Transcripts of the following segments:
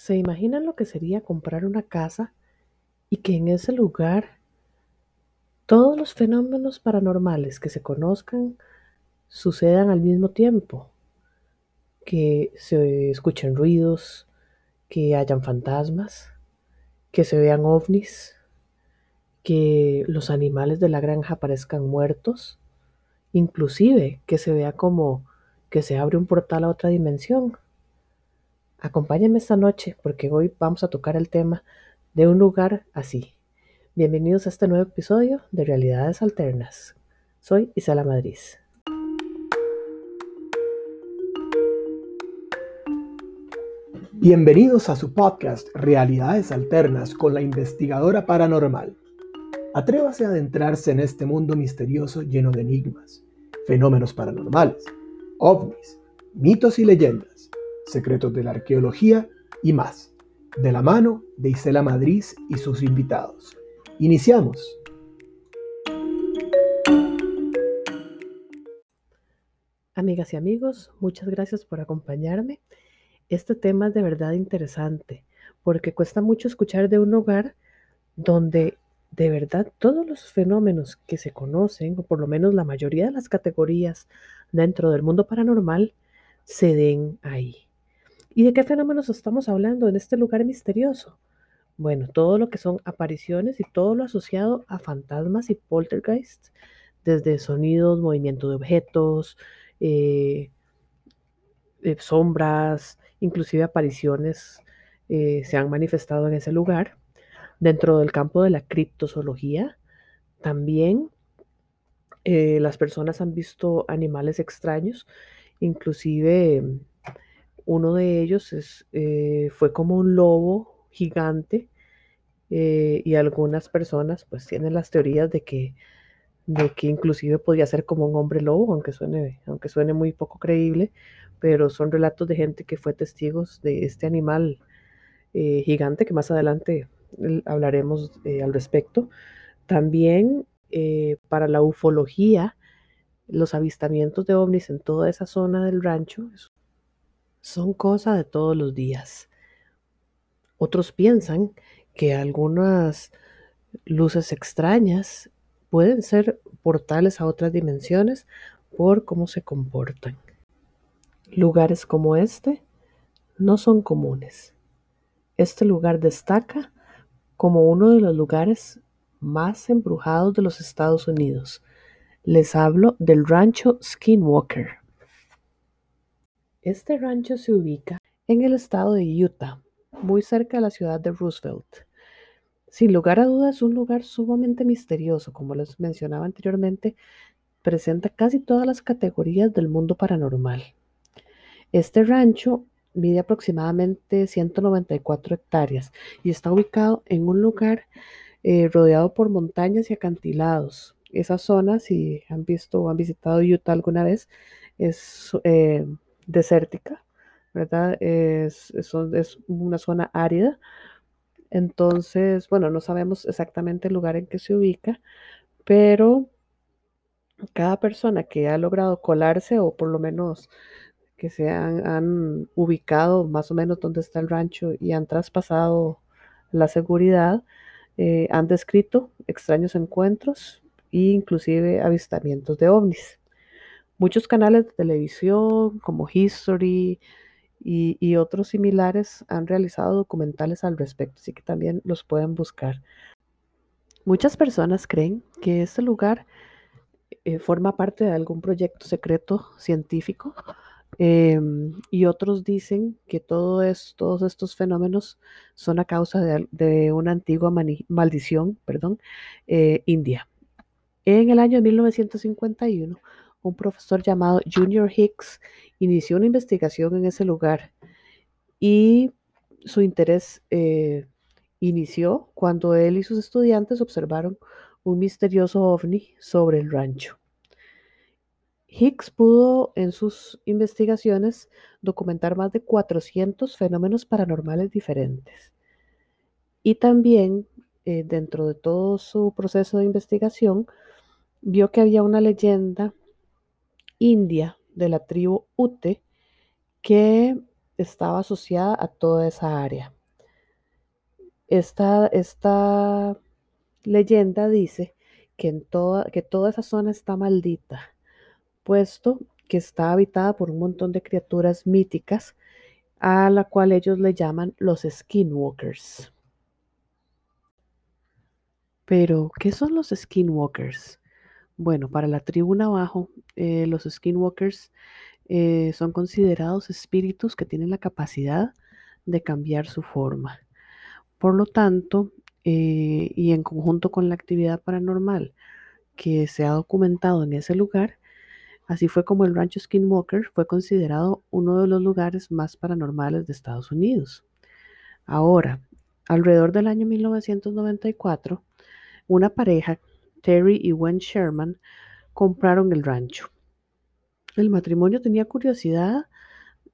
¿Se imaginan lo que sería comprar una casa y que en ese lugar todos los fenómenos paranormales que se conozcan sucedan al mismo tiempo? Que se escuchen ruidos, que hayan fantasmas, que se vean ovnis, que los animales de la granja parezcan muertos, inclusive que se vea como que se abre un portal a otra dimensión. Acompáñenme esta noche porque hoy vamos a tocar el tema de un lugar así. Bienvenidos a este nuevo episodio de Realidades Alternas. Soy Isela Madrid. Bienvenidos a su podcast Realidades Alternas con la investigadora paranormal. Atrévase a adentrarse en este mundo misterioso lleno de enigmas, fenómenos paranormales, ovnis, mitos y leyendas secretos de la arqueología y más, de la mano de Isela Madrid y sus invitados. Iniciamos. Amigas y amigos, muchas gracias por acompañarme. Este tema es de verdad interesante porque cuesta mucho escuchar de un hogar donde de verdad todos los fenómenos que se conocen, o por lo menos la mayoría de las categorías dentro del mundo paranormal, se den ahí. ¿Y de qué fenómenos estamos hablando en este lugar misterioso? Bueno, todo lo que son apariciones y todo lo asociado a fantasmas y poltergeists, desde sonidos, movimiento de objetos, eh, eh, sombras, inclusive apariciones eh, se han manifestado en ese lugar. Dentro del campo de la criptozoología, también las personas han visto animales extraños, inclusive uno de ellos es, eh, fue como un lobo gigante eh, y algunas personas pues tienen las teorías de que, de que inclusive podía ser como un hombre lobo, aunque suene, aunque suene muy poco creíble, pero son relatos de gente que fue testigos de este animal eh, gigante que más adelante hablaremos al respecto. También para la ufología, los avistamientos de ovnis en toda esa zona del rancho son cosa de todos los días. Otros piensan que algunas luces extrañas pueden ser portales a otras dimensiones por cómo se comportan. Lugares como este no son comunes. Este lugar destaca como uno de los lugares más embrujados de los Estados Unidos. Les hablo del rancho Skinwalker. Este rancho se ubica en el estado de Utah, muy cerca de la ciudad de Roosevelt. Sin lugar a dudas, un lugar sumamente misterioso, como les mencionaba anteriormente, presenta casi todas las categorías del mundo paranormal. Este rancho mide aproximadamente 194 hectáreas y está ubicado en un lugar eh, rodeado por montañas y acantilados. Esa zona, si han visto o han visitado Utah alguna vez, es eh, desértica, ¿verdad? Es, una zona árida. Entonces, bueno, no sabemos exactamente el lugar en que se ubica, pero cada persona que ha logrado colarse o por lo menos que se han, ubicado más o menos donde está el rancho y han traspasado la seguridad, eh, han descrito extraños encuentros e inclusive avistamientos de ovnis. Muchos canales de televisión como History y, otros similares han realizado documentales al respecto, así que también los pueden buscar. Muchas personas creen que este lugar eh, forma parte de algún proyecto secreto científico em, y otros dicen que todo todos estos fenómenos son a causa de, una antigua maldición perdón, eh, india. En el año 1951, un profesor llamado Junior Hicks inició una investigación en ese lugar y su interés eh, inició cuando él y sus estudiantes observaron un misterioso ovni sobre el rancho. Hicks pudo en sus investigaciones documentar más de 400 fenómenos paranormales diferentes. Y también, eh, dentro de todo su proceso de investigación, vio que había una leyenda india de la tribu Ute que estaba asociada a toda esa área. Esta, leyenda dice que, en toda, que toda esa zona está maldita, puesto que está habitada por un montón de criaturas míticas a la cual ellos le llaman los skinwalkers. Pero, ¿qué son los skinwalkers? Bueno, para la tribu Navajo, eh, los skinwalkers eh, son considerados espíritus que tienen la capacidad de cambiar su forma. Por lo tanto, eh, y en conjunto con la actividad paranormal que se ha documentado en ese lugar, así fue como el rancho Skinwalker fue considerado uno de los lugares más paranormales de Estados Unidos. Ahora, alrededor del año 1994, una pareja, Terry y Gwen Sherman, compraron el rancho. El matrimonio tenía curiosidad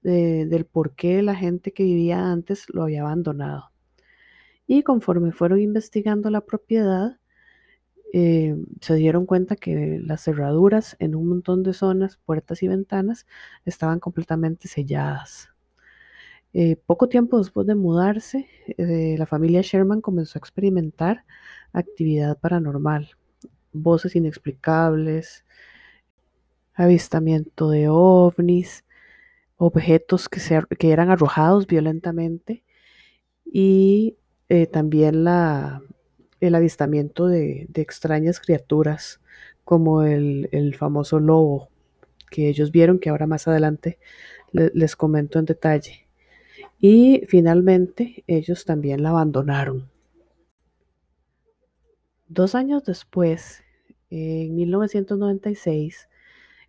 del por qué la gente que vivía antes lo había abandonado. Y conforme fueron investigando la propiedad, eh, se dieron cuenta que las cerraduras en un montón de zonas, puertas y ventanas, estaban completamente selladas. Eh, poco tiempo después de mudarse, eh, la familia Sherman comenzó a experimentar actividad paranormal, voces inexplicables, avistamiento de ovnis, objetos que, que eran arrojados violentamente y eh, también la, el avistamiento de, extrañas criaturas como el, famoso lobo que ellos vieron, que ahora más adelante les comento en detalle. Y finalmente ellos también la abandonaron. Dos años después, en 1996,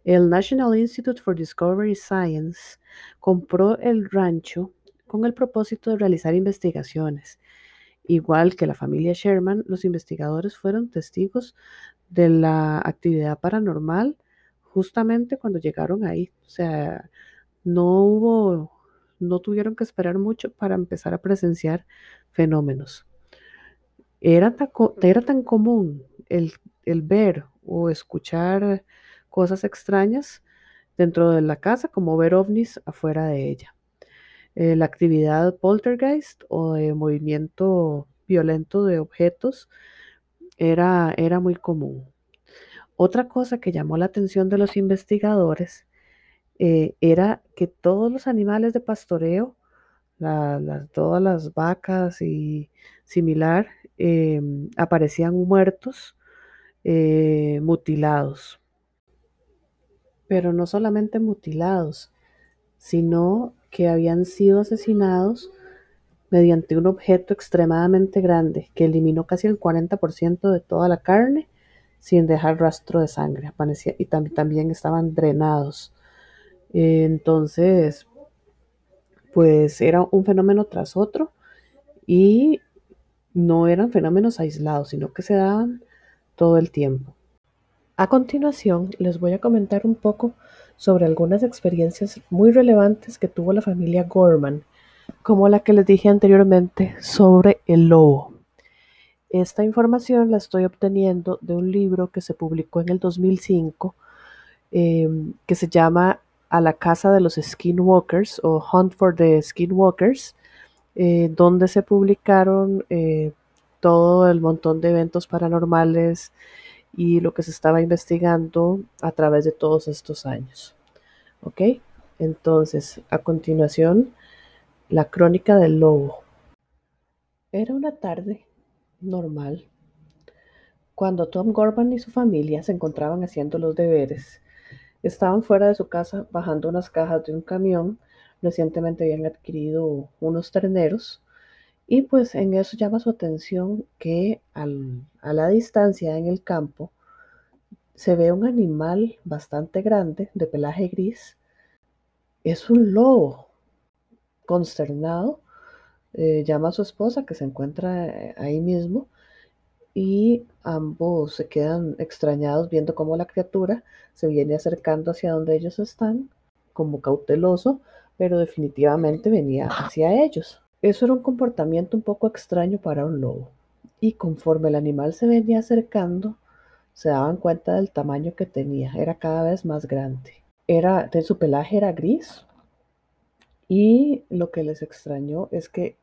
el National Institute for Discovery Science compró el rancho con el propósito de realizar investigaciones Igual que la familia Sherman, los investigadores fueron testigos de la actividad paranormal justamente cuando llegaron ahí. O sea, no hubo, no tuvieron que esperar mucho para empezar a presenciar fenómenos. Era tan, era tan común el, el ver o escuchar cosas extrañas dentro de la casa como ver ovnis afuera de ella. Eh, la actividad poltergeist o de movimiento violento de objetos era, era muy común. Otra cosa que llamó la atención de los investigadores eh, era que todos los animales de pastoreo, todas las vacas y similar, em, aparecían muertos, eh, mutilados. Pero no solamente mutilados, sino que habían sido asesinados mediante un objeto extremadamente grande que eliminó casi el 40% de toda la carne sin dejar rastro de sangre. y también estaban drenados. entonces, pues era un fenómeno tras otro y no eran fenómenos aislados, sino que se daban todo el tiempo. A continuación, les voy a comentar un poco sobre algunas experiencias muy relevantes que tuvo la familia Gorman, como la que les dije anteriormente sobre el lobo. Esta información la estoy obteniendo de un libro que se publicó en el 2005 em, que se llama A la casa de los skinwalkers o Hunt for the Skinwalkers, eh, donde se publicaron eh, todo el montón de eventos paranormales y lo que se estaba investigando a través de todos estos años. ¿Ok? Entonces, a continuación, la crónica del lobo. Era una tarde normal cuando Tom Gorman y su familia se encontraban haciendo los deberes. Estaban fuera de su casa bajando unas cajas de un camión. Recientemente habían adquirido unos terneros y pues en eso llama su atención que a la distancia en el campo se ve un animal bastante grande de pelaje gris. Es un lobo. Consternado, eh, llama a su esposa que se encuentra eh, ahí mismo y ambos se quedan extrañados viendo cómo la criatura se viene acercando hacia donde ellos están, como cauteloso, pero definitivamente venía hacia ellos. Eso era un comportamiento un poco extraño para un lobo. Y conforme el animal se venía acercando, se daban cuenta del tamaño que tenía. Era cada vez más grande. Era, de su pelaje era gris Y lo que les extrañó es que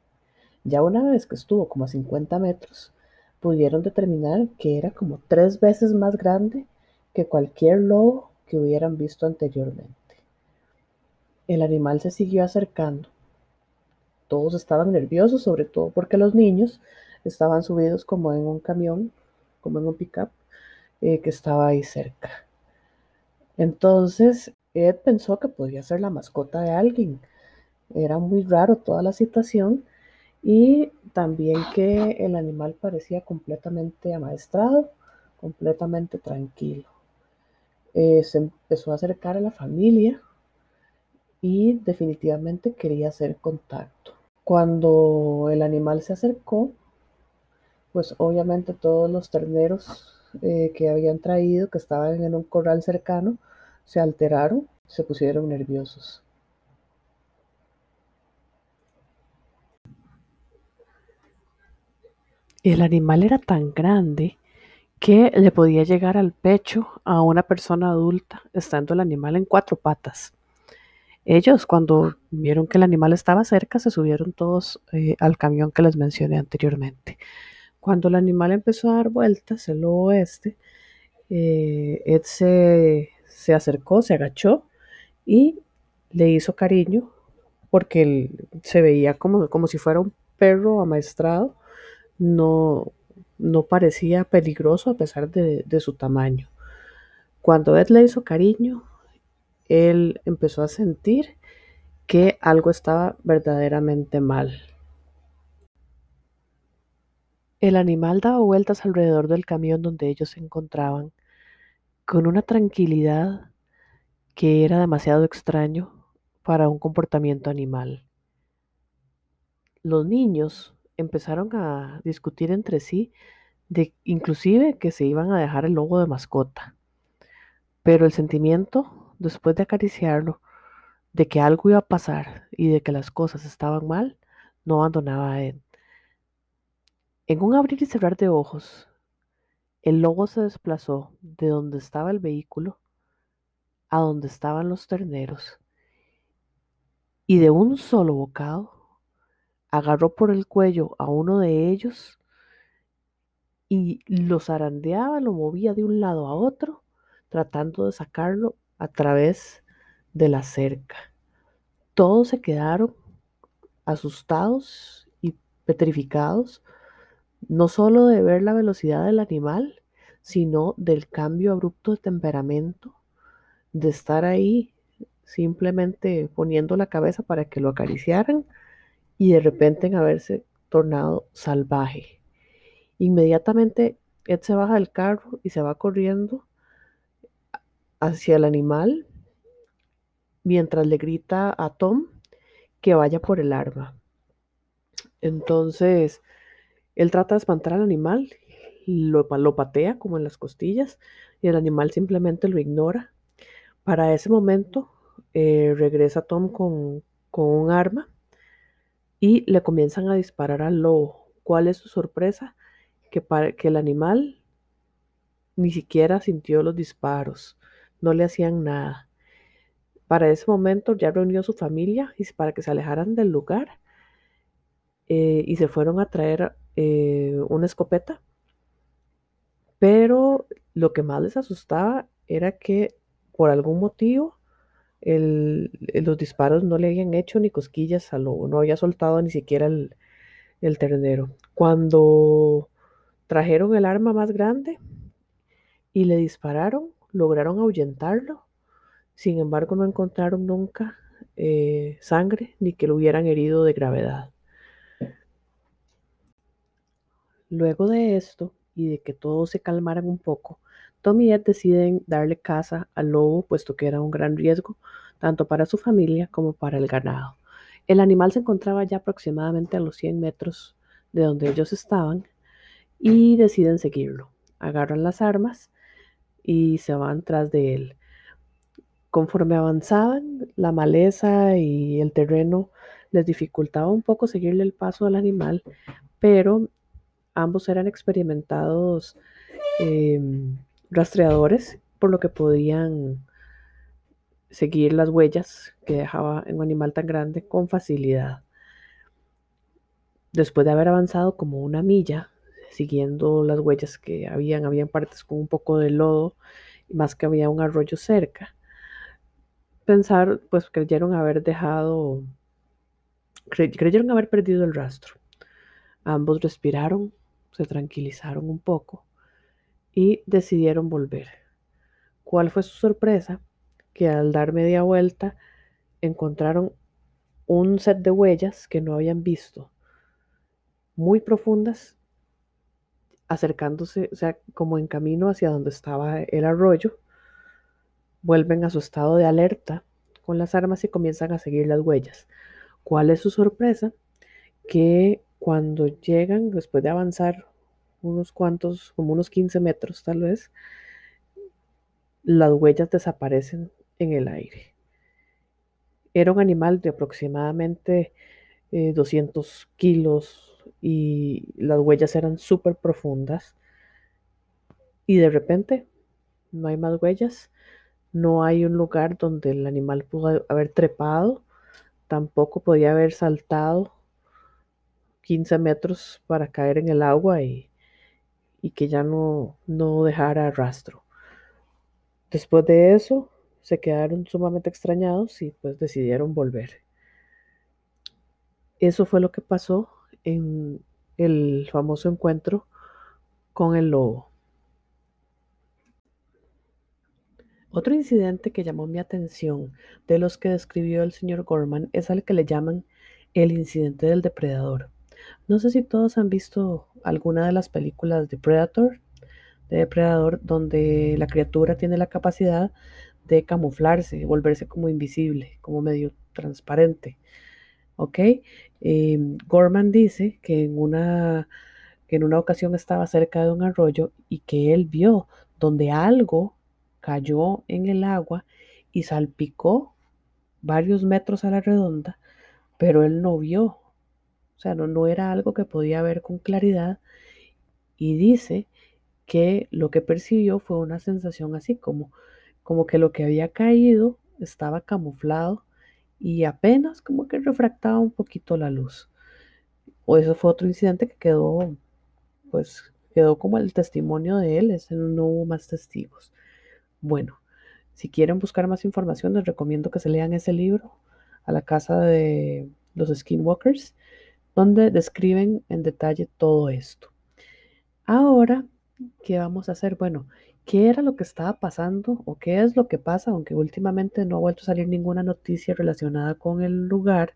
ya una vez que estuvo como a 50 metros, pudieron determinar que era como tres veces más grande que cualquier lobo que hubieran visto anteriormente. El animal se siguió acercando. Todos estaban nerviosos, sobre todo porque los niños estaban subidos como en un camión, como en un pickup, eh, que estaba ahí cerca. Entonces, Ed pensó que podía ser la mascota de alguien. Era muy raro toda la situación y también que el animal parecía completamente amaestrado, completamente tranquilo. Eh, se empezó a acercar a la familia y definitivamente quería hacer contacto. Cuando el animal se acercó, pues obviamente todos los terneros eh, que habían traído, que estaban en un corral cercano, se alteraron, se pusieron nerviosos. El animal era tan grande que le podía llegar al pecho a una persona adulta, estando el animal en cuatro patas. Ellos, cuando vieron que el animal estaba cerca, se subieron todos eh, al camión que les mencioné anteriormente. Cuando el animal empezó a dar vueltas, el lobo este, Ed se, se acercó, se agachó y le hizo cariño porque él se veía como, como si fuera un perro amaestrado no, no parecía peligroso a pesar de, de su tamaño. Cuando Ed le hizo cariño, él empezó a sentir que algo estaba verdaderamente mal. El animal daba vueltas alrededor del camión donde ellos se encontraban, con una tranquilidad que era demasiado extraño para un comportamiento animal. Los niños empezaron a discutir entre sí de inclusive que se iban a dejar el lobo de mascota. Pero el sentimiento, después de acariciarlo, de que algo iba a pasar y de que las cosas estaban mal, no abandonaba a Ed. En un abrir y cerrar de ojos, el lobo se desplazó de donde estaba el vehículo a donde estaban los terneros y de un solo bocado agarró por el cuello a uno de ellos y lo zarandeaba, lo movía de un lado a otro, tratando de sacarlo a través de la cerca. Todos se quedaron asustados y petrificados, no solo de ver la velocidad del animal, sino del cambio abrupto de temperamento, de estar ahí simplemente poniendo la cabeza para que lo acariciaran y de repente en haberse tornado salvaje. Inmediatamente Ed se baja del carro y se va corriendo hacia el animal mientras le grita a Tom que vaya por el arma. Entonces, él trata de espantar al animal, lo, patea como en las costillas y el animal simplemente lo ignora. Para ese momento, eh, regresa Tom con, con un arma y le comienzan a disparar al lobo. ¿Cuál es su sorpresa? Que, para, que el animal ni siquiera sintió los disparos, no le hacían nada. Para ese momento ya reunió su familia y para que se alejaran del lugar eh, y se fueron a traer eh, una escopeta. Pero lo que más les asustaba era que por algún motivo el, los disparos no le habían hecho ni cosquillas al lobo, no había soltado ni siquiera el ternero. Cuando trajeron el arma más grande y le dispararon, lograron ahuyentarlo. Sin embargo, no encontraron nunca eh, sangre ni que lo hubieran herido de gravedad. Luego de esto y de que todos se calmaran un poco, Tom y Ed deciden darle caza al lobo, puesto que era un gran riesgo, tanto para su familia como para el ganado. El animal se encontraba ya aproximadamente a los 100 metros de donde ellos estaban y deciden seguirlo. Agarran las armas y se van tras de él. Conforme avanzaban, la maleza y el terreno les dificultaba un poco seguirle el paso al animal, pero ambos eran experimentados eh, rastreadores, por lo que podían seguir las huellas que dejaba un animal tan grande con facilidad. Después de haber avanzado como una milla, siguiendo las huellas que habían, habían partes con un poco de lodo, más que había un arroyo cerca. Pensar, pues creyeron haber dejado, creyeron haber perdido el rastro. Ambos respiraron, se tranquilizaron un poco y decidieron volver. ¿Cuál fue su sorpresa? Que al dar media vuelta encontraron un set de huellas que no habían visto, muy profundas, acercándose, o sea, como en camino hacia donde estaba el arroyo. Vuelven a su estado de alerta con las armas y comienzan a seguir las huellas. ¿Cuál es su sorpresa? Que cuando llegan, después de avanzar unos cuantos, como unos 15 metros tal vez, las huellas desaparecen en el aire. Era un animal de aproximadamente 200 eh, kilos y las huellas eran súper profundas. Y de repente no hay más huellas, no hay un lugar donde el animal pudo haber trepado, tampoco podía haber saltado 15 metros para caer en el agua y, y que ya no, no dejara rastro. Después de eso, se quedaron sumamente extrañados y pues decidieron volver. Eso fue lo que pasó en el famoso encuentro con el lobo. Otro incidente que llamó mi atención de los que describió el señor Gorman es al que le llaman el incidente del depredador. No sé si todos han visto alguna de las películas de Predator, de Depredador, donde la criatura tiene la capacidad de camuflarse, volverse como invisible, como medio transparente. ¿Ok? Em, Gorman dice que en, una, que en una ocasión estaba cerca de un arroyo y que él vio donde algo cayó en el agua y salpicó varios metros a la redonda, pero él no vio, o sea, no, no era algo que podía ver con claridad y dice que lo que percibió fue una sensación así como como que lo que había caído estaba camuflado y apenas como que refractaba un poquito la luz. O eso fue otro incidente que quedó, pues quedó como el testimonio de él, ese no hubo más testigos. Bueno, si quieren buscar más información, les recomiendo que se lean ese libro, A la casa de los skinwalkers, donde describen en detalle todo esto. Ahora, ¿qué vamos a hacer? Bueno, qué era lo que estaba pasando o qué es lo que pasa, aunque últimamente no ha vuelto a salir ninguna noticia relacionada con el lugar,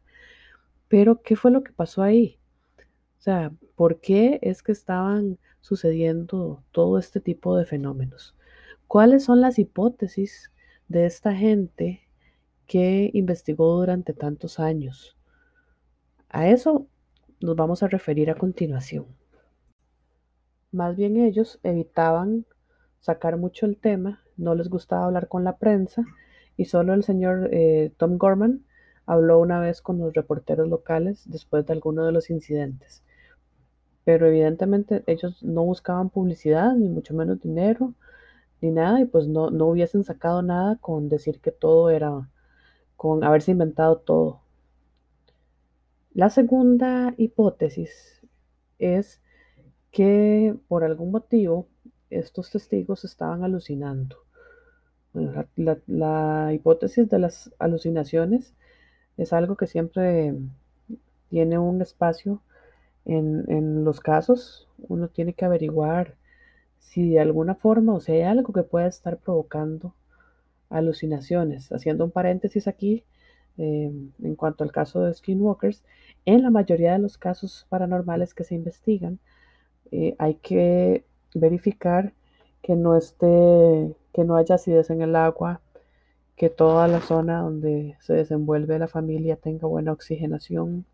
pero qué fue lo que pasó ahí. O sea, ¿por qué es que estaban sucediendo todo este tipo de fenómenos? ¿Cuáles son las hipótesis de esta gente que investigó durante tantos años? A eso nos vamos a referir a continuación. Más bien ellos evitaban sacar mucho el tema, no les gustaba hablar con la prensa y solo el señor eh, Tom Gorman habló una vez con los reporteros locales después de alguno de los incidentes. Pero evidentemente ellos no buscaban publicidad, ni mucho menos dinero, ni nada, y pues no, no hubiesen sacado nada con decir que todo era, con haberse inventado todo. La segunda hipótesis es que por algún motivo estos testigos estaban alucinando. la, hipótesis de las alucinaciones es algo que siempre tiene un espacio en, en, los casos. Uno tiene que averiguar si de alguna forma o si hay algo que pueda estar provocando alucinaciones. Haciendo un paréntesis aquí, eh, en cuanto al caso de skinwalkers, en la mayoría de los casos paranormales que se investigan, eh, hay que verificar que no esté, que no haya acidez en el agua, que toda la zona donde se desenvuelve la familia tenga buena oxigenación,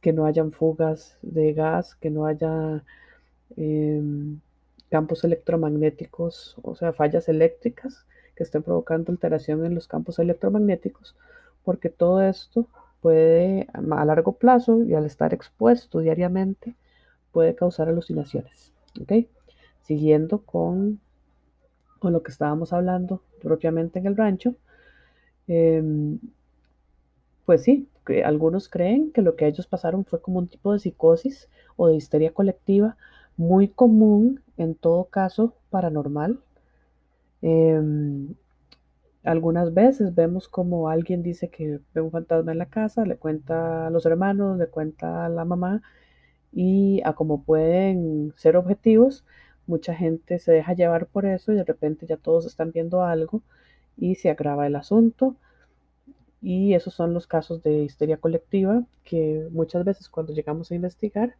que no hayan fugas de gas, que no haya em, campos electromagnéticos, o sea, fallas eléctricas que estén provocando alteración en los campos electromagnéticos, porque todo esto puede a largo plazo y al estar expuesto diariamente puede causar alucinaciones. ¿ok? Siguiendo con, con lo que estábamos hablando propiamente en el rancho, Em, pues sí, que algunos creen que lo que ellos pasaron fue como un tipo de psicosis o de histeria colectiva muy común en todo caso paranormal. Em, algunas veces vemos como alguien dice que ve un fantasma en la casa, le cuenta a los hermanos, le cuenta a la mamá y a como pueden ser objetivos, mucha gente se deja llevar por eso y de repente ya todos están viendo algo y se agrava el asunto. Y esos son los casos de histeria colectiva que muchas veces cuando llegamos a investigar,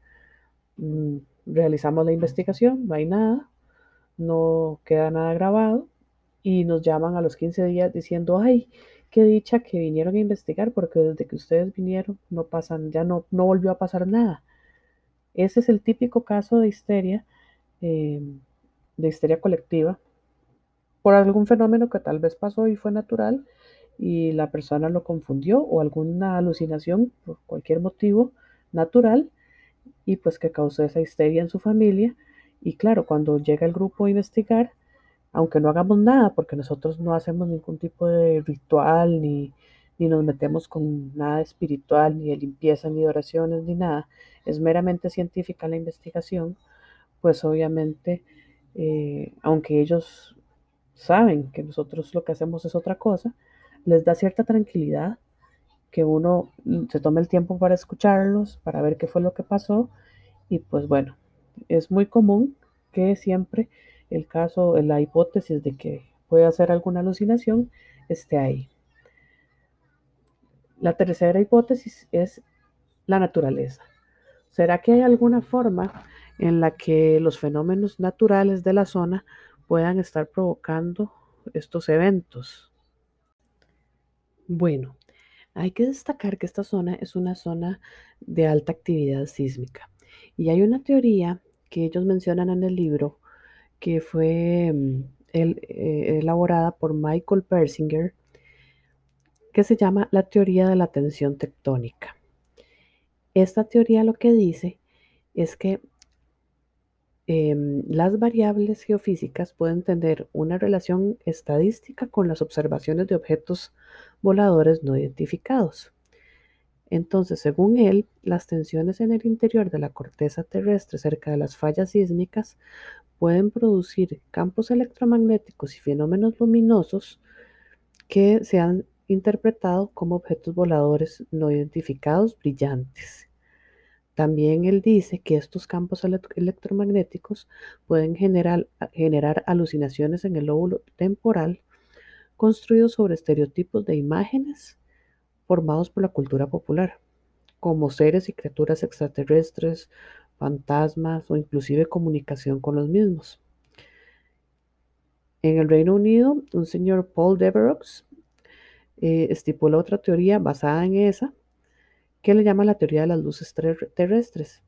mmm, realizamos la investigación, no hay nada, no queda nada grabado y nos llaman a los 15 días diciendo, ay, qué dicha que vinieron a investigar porque desde que ustedes vinieron no pasan, ya no, no volvió a pasar nada. Ese es el típico caso de histeria, eh, de histeria colectiva, por algún fenómeno que tal vez pasó y fue natural y la persona lo confundió o alguna alucinación por cualquier motivo natural y pues que causó esa histeria en su familia. Y claro, cuando llega el grupo a investigar, aunque no hagamos nada, porque nosotros no hacemos ningún tipo de ritual, ni, ni nos metemos con nada espiritual, ni de limpieza, ni de oraciones, ni nada, es meramente científica la investigación, pues obviamente, eh, aunque ellos saben que nosotros lo que hacemos es otra cosa, les da cierta tranquilidad que uno se tome el tiempo para escucharlos, para ver qué fue lo que pasó y pues bueno, es muy común que siempre el caso, la hipótesis de que puede hacer alguna alucinación esté ahí. La tercera hipótesis es la naturaleza. ¿Será que hay alguna forma en la que los fenómenos naturales de la zona puedan estar provocando estos eventos? Bueno, hay que destacar que esta zona es una zona de alta actividad sísmica y hay una teoría que ellos mencionan en el libro que fue mm, eh, elaborada por Michael Persinger que se llama la teoría de la tensión tectónica. Esta teoría lo que dice es que em, las variables geofísicas pueden tener una relación estadística con las observaciones de objetos voladores no identificados. Entonces, según él, las tensiones en el interior de la corteza terrestre cerca de las fallas sísmicas pueden producir campos electromagnéticos y fenómenos luminosos que se han interpretado como objetos voladores no identificados brillantes. También él dice que estos campos electromagnéticos pueden generar, alucinaciones en el lóbulo temporal construidos sobre estereotipos de imágenes formados por la cultura popular, como seres y criaturas extraterrestres, fantasmas o inclusive comunicación con los mismos. En el Reino Unido, un señor Paul Deveroux eh, estipula otra teoría basada en esa, que le llama la teoría de las luces terrestres.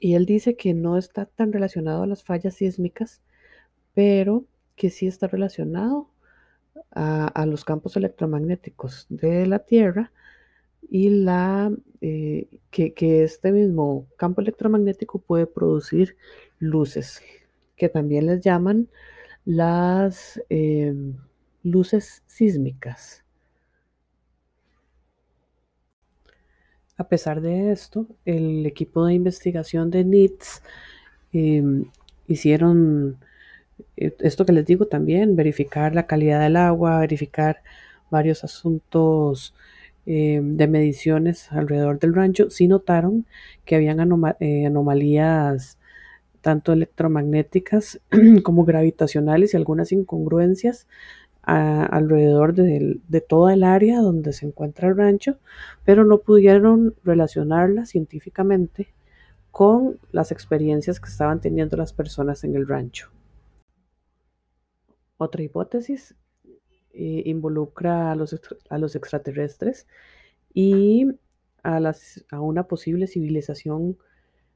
Y él dice que no está tan relacionado a las fallas sísmicas, pero que sí está relacionado a, los campos electromagnéticos de la Tierra y la, eh, que, este mismo campo electromagnético puede producir luces, que también les llaman las em, luces sísmicas. A pesar de esto, el equipo de investigación de NITS em, hicieron eh, esto que les digo también, verificar la calidad del agua, verificar varios asuntos eh, de mediciones alrededor del rancho, sí notaron que habían eh, anomalías tanto electromagnéticas como gravitacionales y algunas incongruencias alrededor de, toda el área donde se encuentra el rancho, pero no pudieron relacionarla científicamente con las experiencias que estaban teniendo las personas en el rancho. Otra hipótesis eh, involucra a los, a los, extraterrestres y a, las, a, una posible civilización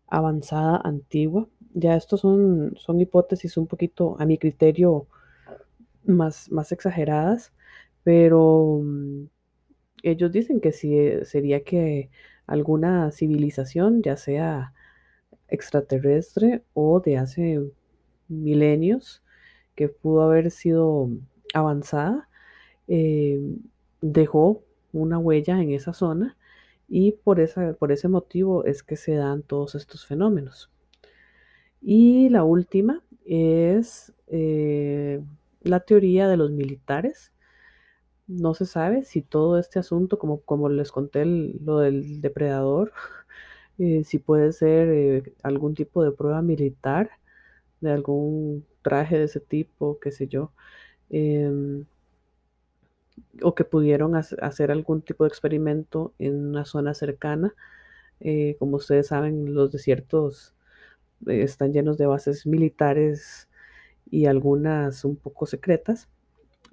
avanzada antigua. Ya estos son, son hipótesis un poquito, a mi criterio, más, más exageradas, pero mm, ellos dicen que si sería que alguna civilización, ya sea extraterrestre o de hace milenios, que pudo haber sido avanzada, eh, dejó una huella en esa zona y por, esa, por ese motivo es que se dan todos estos fenómenos. Y la última es eh, la teoría de los militares. No se sabe si todo este asunto, como, como les conté lo del depredador, eh, si puede ser eh, algún tipo de prueba militar, de algún traje de ese tipo, qué sé yo, em, o que pudieron hacer algún tipo de experimento en una zona cercana. como ustedes saben, los desiertos están llenos de bases militares y algunas un poco secretas.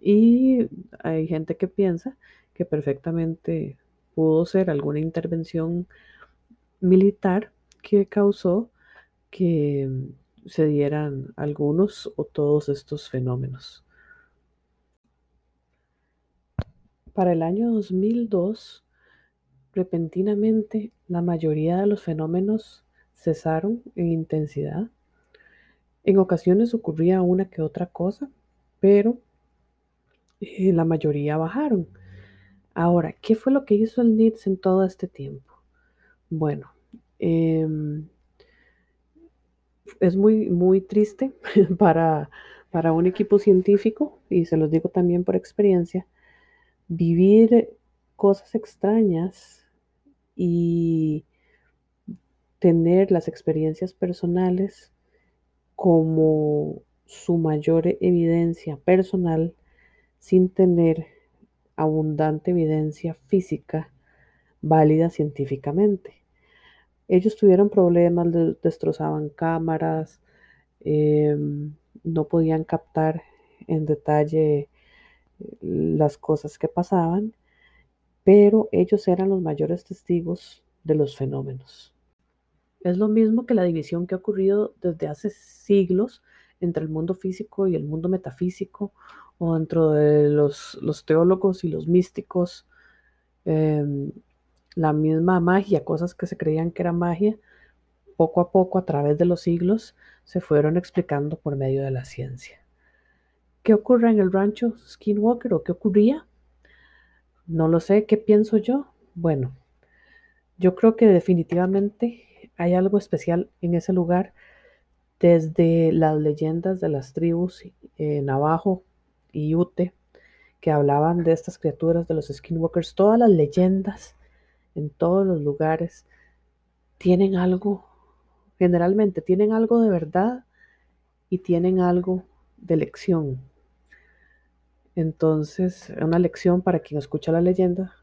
Y hay gente que piensa que perfectamente pudo ser alguna intervención militar que causó que se dieran algunos o todos estos fenómenos. Para el año 2002, repentinamente la mayoría de los fenómenos cesaron en intensidad. En ocasiones ocurría una que otra cosa, pero eh, la mayoría bajaron. Ahora, ¿qué fue lo que hizo el NITS en todo este tiempo? Bueno, em, es muy, muy triste para, para un equipo científico, y se los digo también por experiencia, vivir cosas extrañas y tener las experiencias personales como su mayor evidencia personal sin tener abundante evidencia física válida científicamente. Ellos tuvieron problemas, destrozaban cámaras, em, no podían captar en detalle las cosas que pasaban, pero ellos eran los mayores testigos de los fenómenos. Es lo mismo que la división que ha ocurrido desde hace siglos entre el mundo físico y el mundo metafísico, o dentro de los, teólogos y los místicos, em, la misma magia, cosas que se creían que era magia, poco a poco a través de los siglos se fueron explicando por medio de la ciencia. ¿Qué ocurre en el rancho Skinwalker o qué ocurría? No lo sé, ¿qué pienso yo? Bueno, yo creo que definitivamente hay algo especial en ese lugar desde las leyendas de las tribus Navajo y Ute que hablaban de estas criaturas de los skinwalkers, todas las leyendas en todos los lugares tienen algo, generalmente tienen algo de verdad y tienen algo de lección. Entonces, una lección para quien escucha la leyenda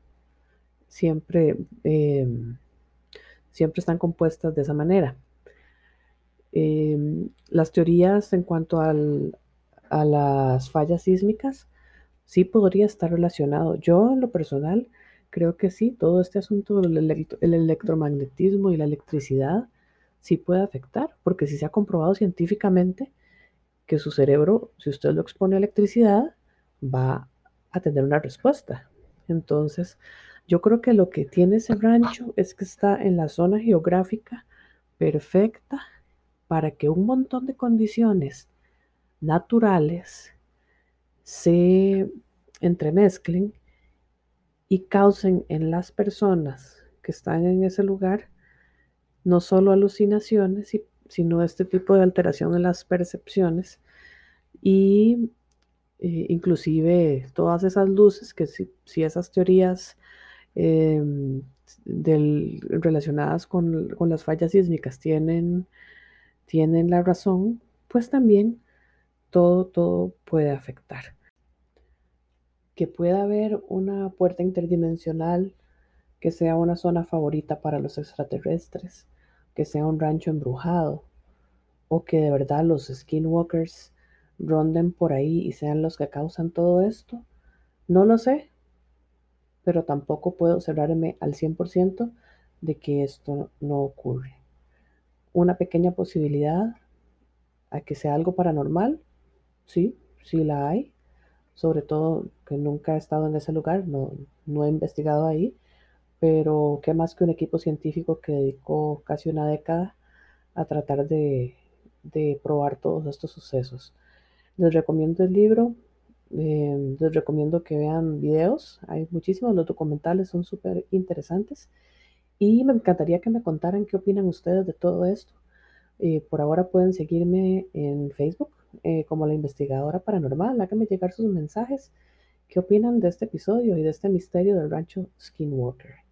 siempre eh, siempre están compuestas de esa manera. Em, las teorías en cuanto a las fallas sísmicas sí podría estar relacionado. Yo en lo personal creo que sí, todo este asunto del electromagnetismo y la electricidad sí puede afectar, porque si se ha comprobado científicamente que su cerebro, si usted lo expone a electricidad, va a tener una respuesta. Entonces, yo creo que lo que tiene ese rancho es que está en la zona geográfica perfecta para que un montón de condiciones naturales se entremezclen y causen en las personas que están en ese lugar no solo alucinaciones, sino este tipo de alteración en las percepciones y eh, inclusive todas esas luces que si esas teorías Em, relacionadas con, las fallas sísmicas tienen, tienen la razón, pues también todo, todo puede afectar. Que pueda haber una puerta interdimensional que sea una zona favorita para los extraterrestres, que sea un rancho embrujado, o que de verdad los skinwalkers ronden por ahí y sean los que causan todo esto, no lo sé, pero tampoco puedo cerrarme al 100% de que esto no ocurre. Una pequeña posibilidad a que sea algo paranormal, sí, sí la hay, sobre todo que nunca he estado en ese lugar, no, no he investigado ahí, pero qué más que un equipo científico que dedicó casi una década a tratar de, de probar todos estos sucesos. Les recomiendo el libro Eh, les recomiendo que vean videos, hay muchísimos, los documentales son súper interesantes y me encantaría que me contaran qué opinan ustedes de todo esto. Eh, por ahora pueden seguirme en Facebook eh, como la investigadora paranormal, háganme llegar sus mensajes, qué opinan de este episodio y de este misterio del rancho Skinwalker.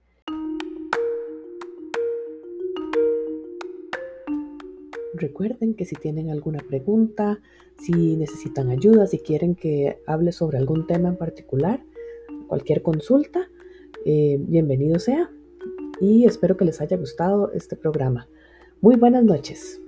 Recuerden que si tienen alguna pregunta, si necesitan ayuda, si quieren que hable sobre algún tema en particular, cualquier consulta, eh, bienvenido sea y espero que les haya gustado este programa. Muy buenas noches.